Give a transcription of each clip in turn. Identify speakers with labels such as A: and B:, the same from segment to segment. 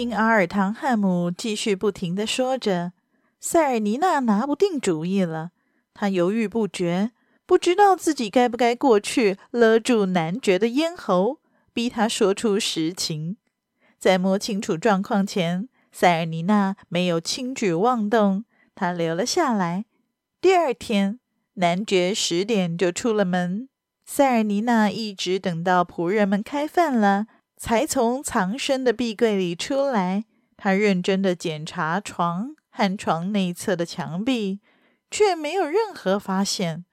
A: 听阿尔唐汉姆继续不停地说着，塞尔尼娜拿不定主意了。她犹豫不决，不知道自己该不该过去勒住男爵的咽喉，逼他说出实情。在摸清楚状况前，塞尔尼娜没有轻举妄动，她留了下来。第二天，男爵十点就出了门，塞尔尼娜一直等到仆人们开饭了。才从藏身的壁柜里出来，他认真地检查床和床内侧的墙壁，却没有任何发现，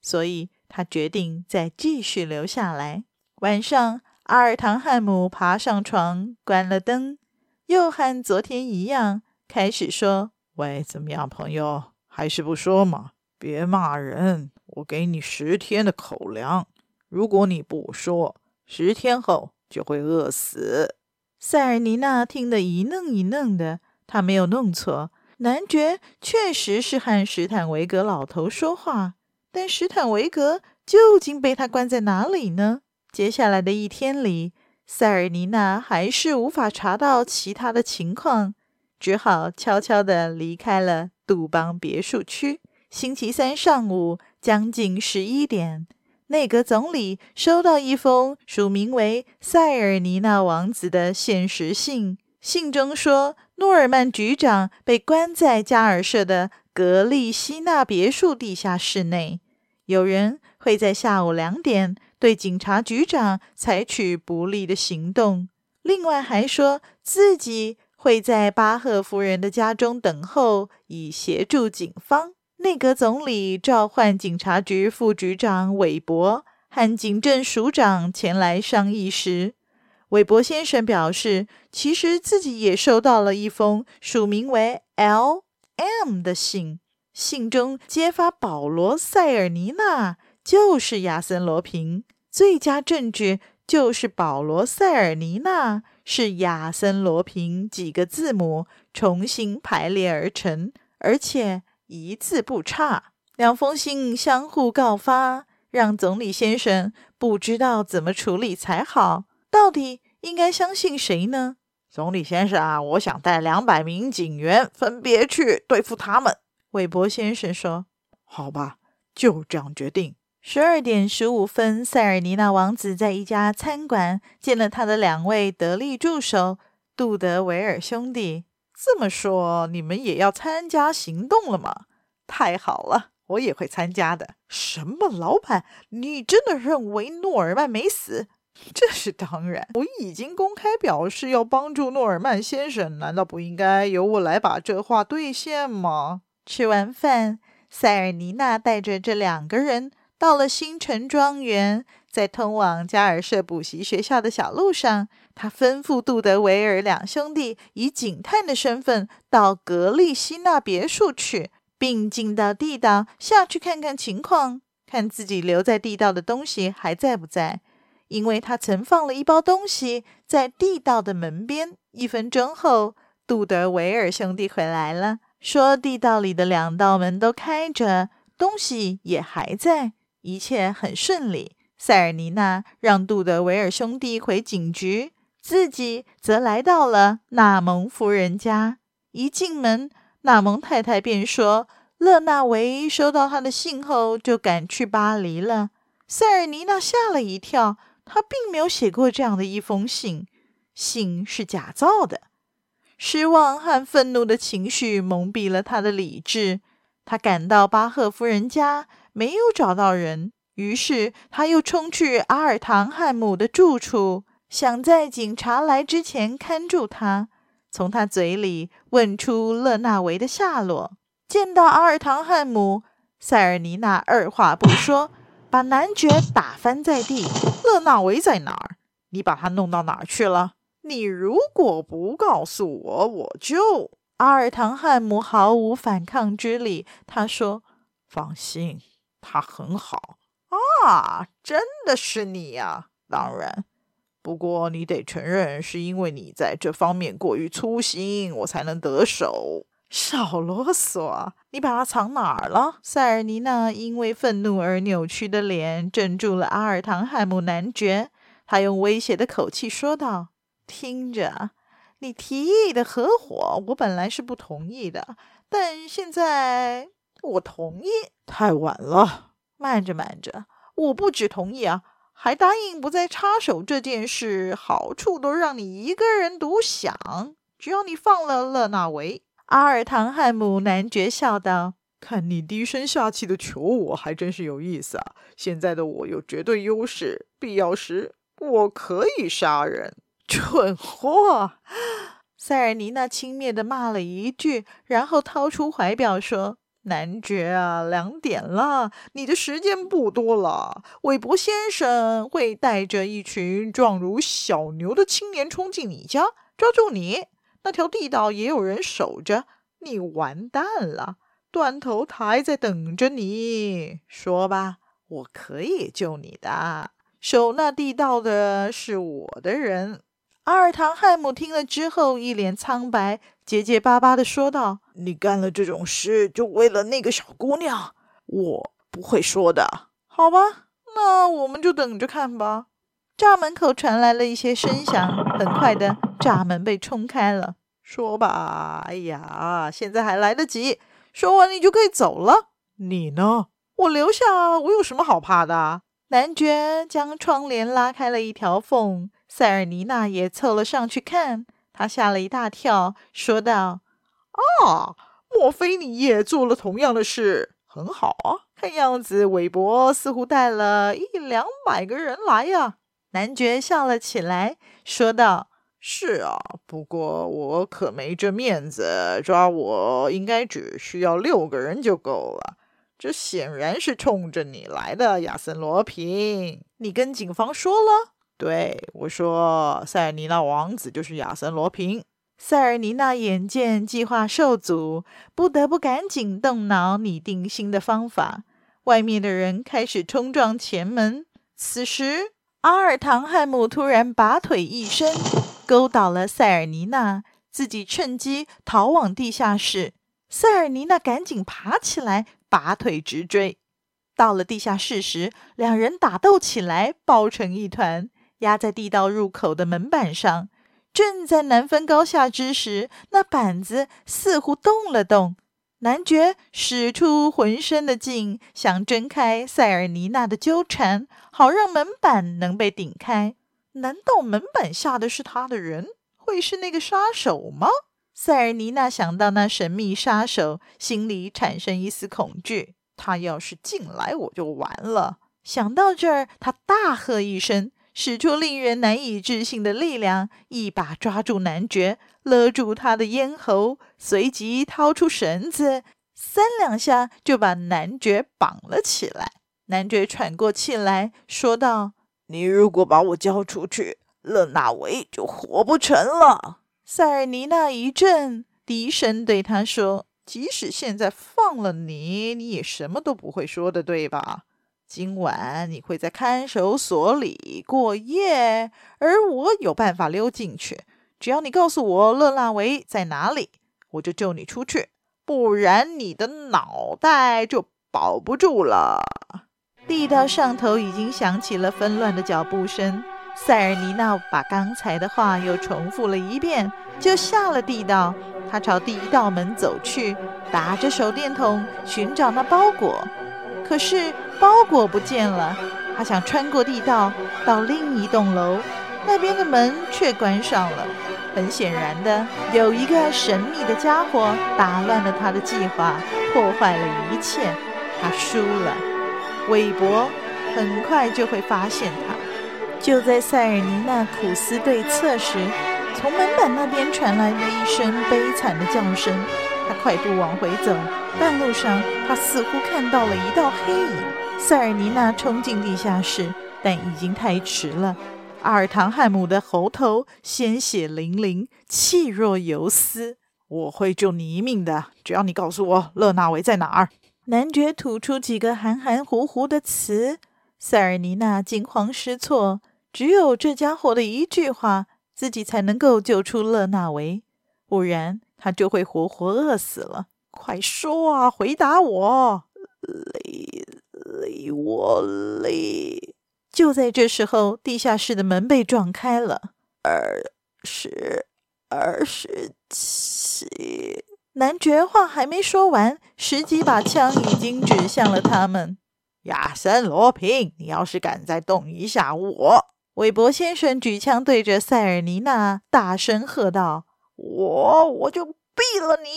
A: 所以他决定再继续留下来。晚上，阿尔唐汉姆爬上床，关了灯，又和昨天一样，开始说：“喂，怎么样，朋友？还是不说嘛？别骂人，我给你十天的口粮，如果你不说，十天后。”就会饿死。塞尔尼娜听得一愣一愣的，她没有弄错，男爵确实是和史坦维格老头说话，但史坦维格究竟被他关在哪里呢？接下来的一天里，塞尔尼娜还是无法查到其他的情况，只好悄悄地离开了杜邦别墅区。星期三上午将近十一点。内阁总理收到一封署名为塞尔尼娜王子的限时信，信中说，诺尔曼局长被关在加尔舍的格利希纳别墅地下室内，有人会在下午两点对警察局长采取不利的行动。另外还说自己会在巴赫夫人的家中等候，以协助警方。内阁总理召唤警察局副局长韦伯和警政署长前来商议时，韦伯先生表示，其实自己也收到了一封署名为 L.M. 的信，信中揭发保罗·塞尔尼娜就是亚森·罗平，最佳证据就是保罗·塞尔尼娜是亚森·罗平几个字母重新排列而成，而且。一字不差，两封信相互告发，让总理先生不知道怎么处理才好。到底应该相信谁呢？总理先生啊，我想带两百名警员分别去对付他们。韦伯先生说：“好吧，就这样决定。”十二点十五分，塞尔尼娜王子在一家餐馆见了他的两位得力助手杜德维尔兄弟。这么说，你们也要参加行动了吗？太好了，我也会参加的。什么，老板？你真的认为诺尔曼没死？这是当然，我已经公开表示要帮助诺尔曼先生，难道不应该由我来把这话兑现吗？吃完饭，塞尔尼娜带着这两个人到了新城庄园，在通往加尔舍补习学校的小路上。他吩咐杜德维尔两兄弟以警探的身份到格利西纳别墅去，并进到地道下去看看情况，看自己留在地道的东西还在不在。因为他曾放了一包东西在地道的门边。一分钟后，杜德维尔兄弟回来了，说地道里的两道门都开着，东西也还在，一切很顺利。塞尔尼娜让杜德维尔兄弟回警局。自己则来到了纳蒙夫人家。一进门，纳蒙太太便说：“勒纳维收到他的信后，就赶去巴黎了。”塞尔尼娜吓了一跳，他并没有写过这样的一封信，信是假造的。失望和愤怒的情绪蒙蔽了他的理智。他赶到巴赫夫人家，没有找到人，于是他又冲去阿尔唐汉姆的住处。想在警察来之前看住他，从他嘴里问出勒纳维的下落。见到阿尔唐汉姆，塞尔尼娜二话不说，把男爵打翻在地。勒纳维在哪儿？你把他弄到哪儿去了？你如果不告诉我，我就……阿尔唐汉姆毫无反抗之力。他说：“放心，他很好啊，真的是你呀。当然，不过你得承认，是因为你在这方面过于粗心，我才能得手。”少啰嗦！你把它藏哪儿了？塞尔尼娜因为愤怒而扭曲的脸镇住了阿尔唐汉姆男爵。他用威胁的口气说道：“听着，你提议的合伙，我本来是不同意的，但现在我同意。太晚了，慢着慢着，我不止同意啊，还答应不再插手这件事，好处都让你一个人独享。只要你放了勒纳维。”阿尔唐汉姆男爵笑道：“看你低声下气的求我，还真是有意思啊！现在的我有绝对优势，必要时我可以杀人。”蠢货！塞尔尼娜轻蔑地骂了一句，然后掏出怀表说：“男爵啊，两点了，你的时间不多了。韦伯先生会带着一群壮如小牛的青年冲进你家，抓住你。”那条地道也有人守着，你完蛋了！断头台在等着你。说吧，我可以救你的。守那地道的是我的人。阿尔唐汉姆听了之后，一脸苍白，结结巴巴地说道：“你干了这种事，就为了那个小姑娘？我不会说的。好吧，那我们就等着看吧。”栅门口传来了一些声响，很快的，栅门被冲开了。说吧，哎呀，现在还来得及。说完，你就可以走了。你呢？我留下，我有什么好怕的？男爵将窗帘拉开了一条缝，塞尔尼娜也凑了上去看。他吓了一大跳，说道：“啊，莫非你也做了同样的事？很好啊，看样子韦伯似乎带了一两百个人来呀。”男爵笑了起来，说道：“是啊，不过我可没这面子，抓我应该只需要六个人就够了。这显然是冲着你来的，亚森·罗平。你跟警方说了？对，我说，塞尔尼娜王子就是亚森·罗平。塞尔尼娜眼见计划受阻，不得不赶紧动脑拟定新的方法。外面的人开始冲撞前门，此时。阿尔唐汉姆突然拔腿一伸，勾倒了塞尔尼娜，自己趁机逃往地下室。塞尔尼娜赶紧爬起来，拔腿直追。到了地下室时，两人打斗起来，抱成一团，压在地道入口的门板上。正在难分高下之时，那板子似乎动了动。男爵使出浑身的劲，想挣开塞尔尼娜的纠缠，好让门板能被顶开。难道门板下的是他的人？会是那个杀手吗？塞尔尼娜想到那神秘杀手，心里产生一丝恐惧。他要是进来，我就完了。想到这儿，他大喝一声。使出令人难以置信的力量，一把抓住男爵，勒住他的咽喉，随即掏出绳子，三两下就把男爵绑了起来。男爵喘过气来说道：“你如果把我交出去，勒纳维就活不成了。”塞尔尼娜一震，低声对他说：“即使现在放了你，你也什么都不会说的，对吧？”今晚你会在看守所里过夜，而我有办法溜进去。只要你告诉我勒纳维在哪里，我就救你出去，不然你的脑袋就保不住了。地道上头已经响起了纷乱的脚步声。塞尔尼娜把刚才的话又重复了一遍，就下了地道。他朝第一道门走去，打着手电筒寻找那包裹。可是包裹不见了，他想穿过地道到另一栋楼，那边的门却关上了。很显然的，有一个神秘的家伙打乱了他的计划，破坏了一切。他输了，韦伯很快就会发现他。就在塞尔尼娜苦思对策时，从门板那边传来了一声悲惨的叫声。他快步往回走，半路上他似乎看到了一道黑影。塞尔尼娜冲进地下室，但已经太迟了。阿尔唐汉姆的喉头鲜血淋淋，气若游丝。我会救你一命的，只要你告诉我勒纳维在哪儿。男爵吐出几个含含糊糊的词，塞尔尼娜惊慌失措，只有这家伙的一句话，自己才能够救出勒纳维，不然他就会活活饿死了。快说啊，回答我！勒勒我勒！就在这时候，地下室的门被撞开了。二十。二十七，男爵话还没说完，十几把枪已经指向了他们。亚森·罗平，你要是敢再动一下我，韦伯先生举枪对着塞尔尼娜大声喝道：“我我就毙了你！”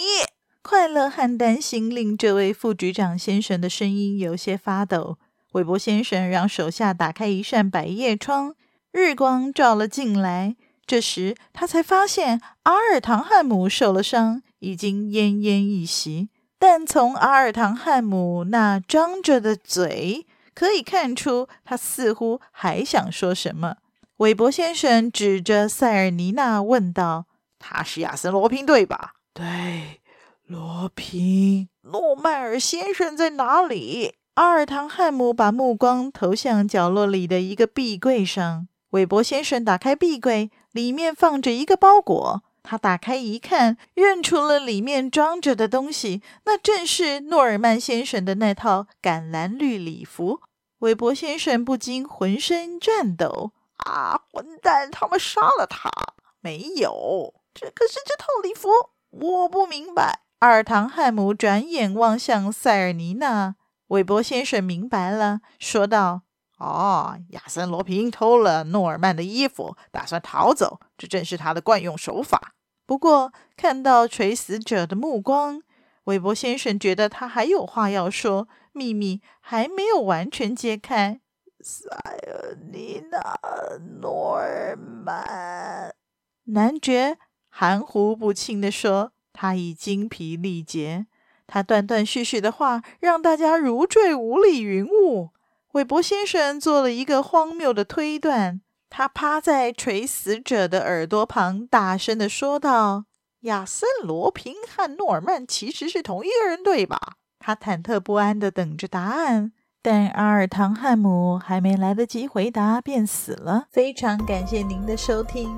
A: 快乐和担心令这位副局长先生的声音有些发抖。韦伯先生让手下打开一扇百叶窗，日光照了进来。这时，他才发现阿尔唐汉姆受了伤，已经奄奄一息。但从阿尔唐汉姆那张着的嘴可以看出，他似乎还想说什么。韦伯先生指着塞尔尼娜问道：“他是亚森·罗平，对吧？”“对，罗平。”“诺曼尔先生在哪里？”阿尔唐汉姆把目光投向角落里的一个壁柜上。韦伯先生打开壁柜。里面放着一个包裹，他打开一看，认出了里面装着的东西，那正是诺尔曼先生的那套橄榄绿礼服。韦伯先生不禁浑身颤抖：“啊，混蛋！他们杀了他！没有，这可是这套礼服，我不明白。”阿尔唐汉姆转眼望向塞尔尼娜，韦伯先生明白了，说道。哦，亚森·罗平偷了诺尔曼的衣服，打算逃走，这正是他的惯用手法。不过，看到垂死者的目光，韦伯先生觉得他还有话要说，秘密还没有完全揭开。塞尔尼娜·诺尔曼，男爵含糊不清地说：“他已精疲力竭。”他断断续续的话让大家如坠五里云雾。韦伯先生做了一个荒谬的推断，他趴在垂死者的耳朵旁，大声地说道：“亚森·罗平和诺尔曼其实是同一个人，对吧？”他忐忑不安地等着答案，但阿尔唐汉姆还没来得及回答，便死了。非常感谢您的收听，